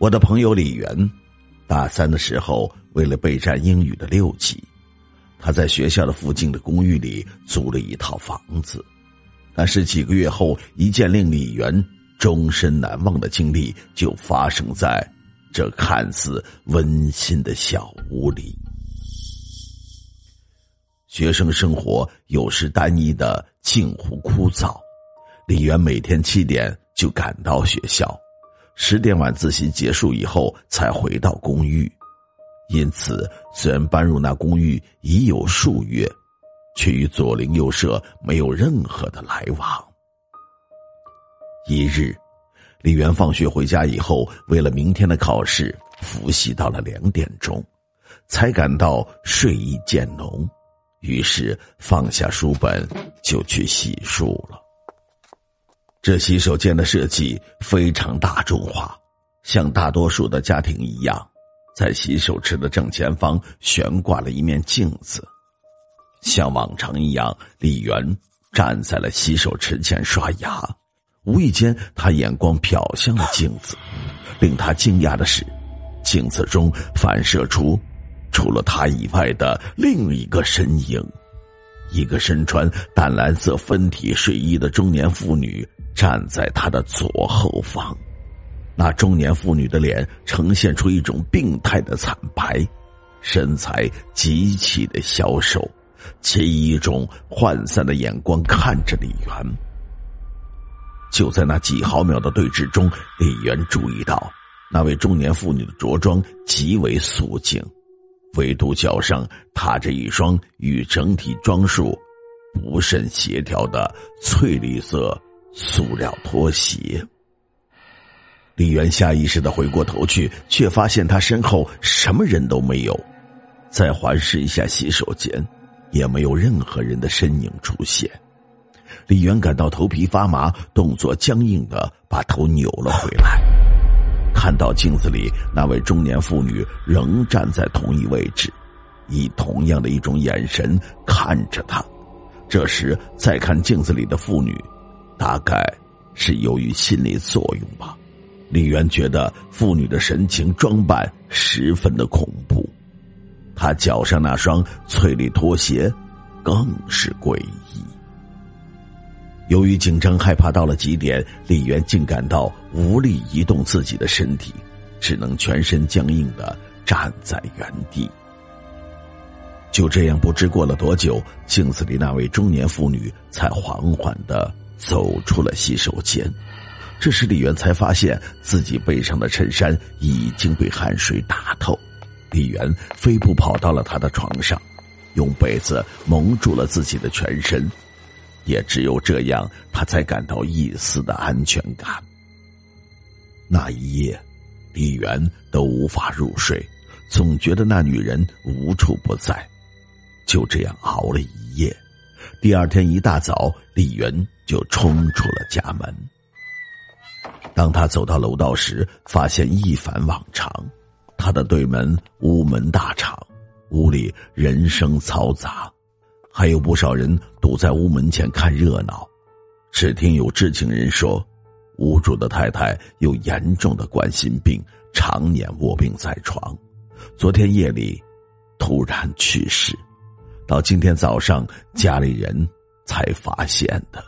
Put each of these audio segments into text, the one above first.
我的朋友李元，大三的时候，为了备战英语的六级，他在学校的附近的公寓里租了一套房子。但是几个月后，一件令李元终身难忘的经历就发生在这看似温馨的小屋里。学生生活有时单一的近乎枯燥，李元每天七点就赶到学校。十点晚自习结束以后才回到公寓，因此虽然搬入那公寓已有数月，却与左邻右舍没有任何的来往。一日，李元放学回家以后，为了明天的考试复习到了两点钟，才感到睡意渐浓，于是放下书本就去洗漱了。这洗手间的设计非常大众化，像大多数的家庭一样，在洗手池的正前方悬挂了一面镜子。像往常一样，李元站在了洗手池前刷牙，无意间他眼光瞟向了镜子，令他惊讶的是，镜子中反射出除了他以外的另一个身影，一个身穿淡蓝色分体睡衣的中年妇女。站在他的左后方，那中年妇女的脸呈现出一种病态的惨白，身材极其的消瘦，且以一种涣散的眼光看着李元。就在那几毫秒的对峙中，李元注意到那位中年妇女的着装极为素净，唯独脚上踏着一双与整体装束不甚协调的翠绿色。塑料拖鞋。李元下意识的回过头去，却发现他身后什么人都没有。再环视一下洗手间，也没有任何人的身影出现。李元感到头皮发麻，动作僵硬的把头扭了回来，看到镜子里那位中年妇女仍站在同一位置，以同样的一种眼神看着他。这时再看镜子里的妇女。大概是由于心理作用吧，李元觉得妇女的神情装扮十分的恐怖，她脚上那双翠绿拖鞋更是诡异。由于紧张害怕到了极点，李元竟感到无力移动自己的身体，只能全身僵硬的站在原地。就这样，不知过了多久，镜子里那位中年妇女才缓缓的。走出了洗手间，这时李元才发现自己背上的衬衫已经被汗水打透。李元飞步跑到了他的床上，用被子蒙住了自己的全身，也只有这样，他才感到一丝的安全感。那一夜，李元都无法入睡，总觉得那女人无处不在。就这样熬了一夜，第二天一大早，李元。就冲出了家门。当他走到楼道时，发现一反往常，他的对门屋门大敞，屋里人声嘈杂，还有不少人堵在屋门前看热闹。只听有知情人说，屋主的太太有严重的冠心病，常年卧病在床，昨天夜里突然去世，到今天早上家里人才发现的。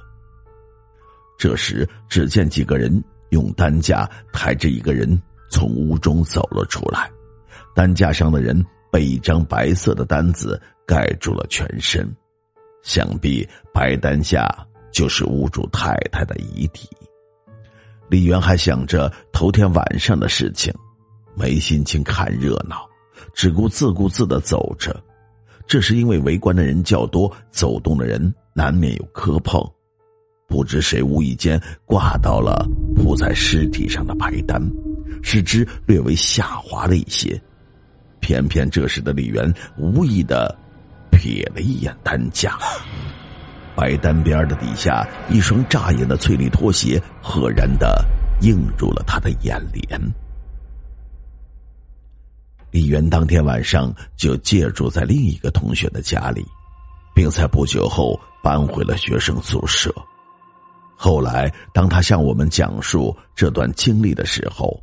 这时，只见几个人用担架抬着一个人从屋中走了出来，担架上的人被一张白色的单子盖住了全身，想必白单下就是屋主太太的遗体。李元还想着头天晚上的事情，没心情看热闹，只顾自顾自的走着。这是因为围观的人较多，走动的人难免有磕碰。不知谁无意间挂到了铺在尸体上的白单，使之略微下滑了一些。偏偏这时的李元无意的瞥了一眼担架，白单边的底下一双扎眼的翠绿拖鞋，赫然的映入了他的眼帘。李元当天晚上就借住在另一个同学的家里，并在不久后搬回了学生宿舍。后来，当他向我们讲述这段经历的时候，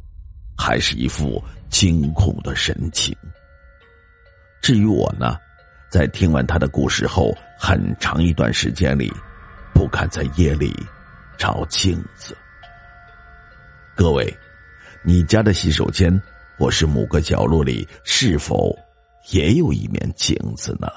还是一副惊恐的神情。至于我呢，在听完他的故事后，很长一段时间里，不敢在夜里照镜子。各位，你家的洗手间？或是某个角落里，是否也有一面镜子呢？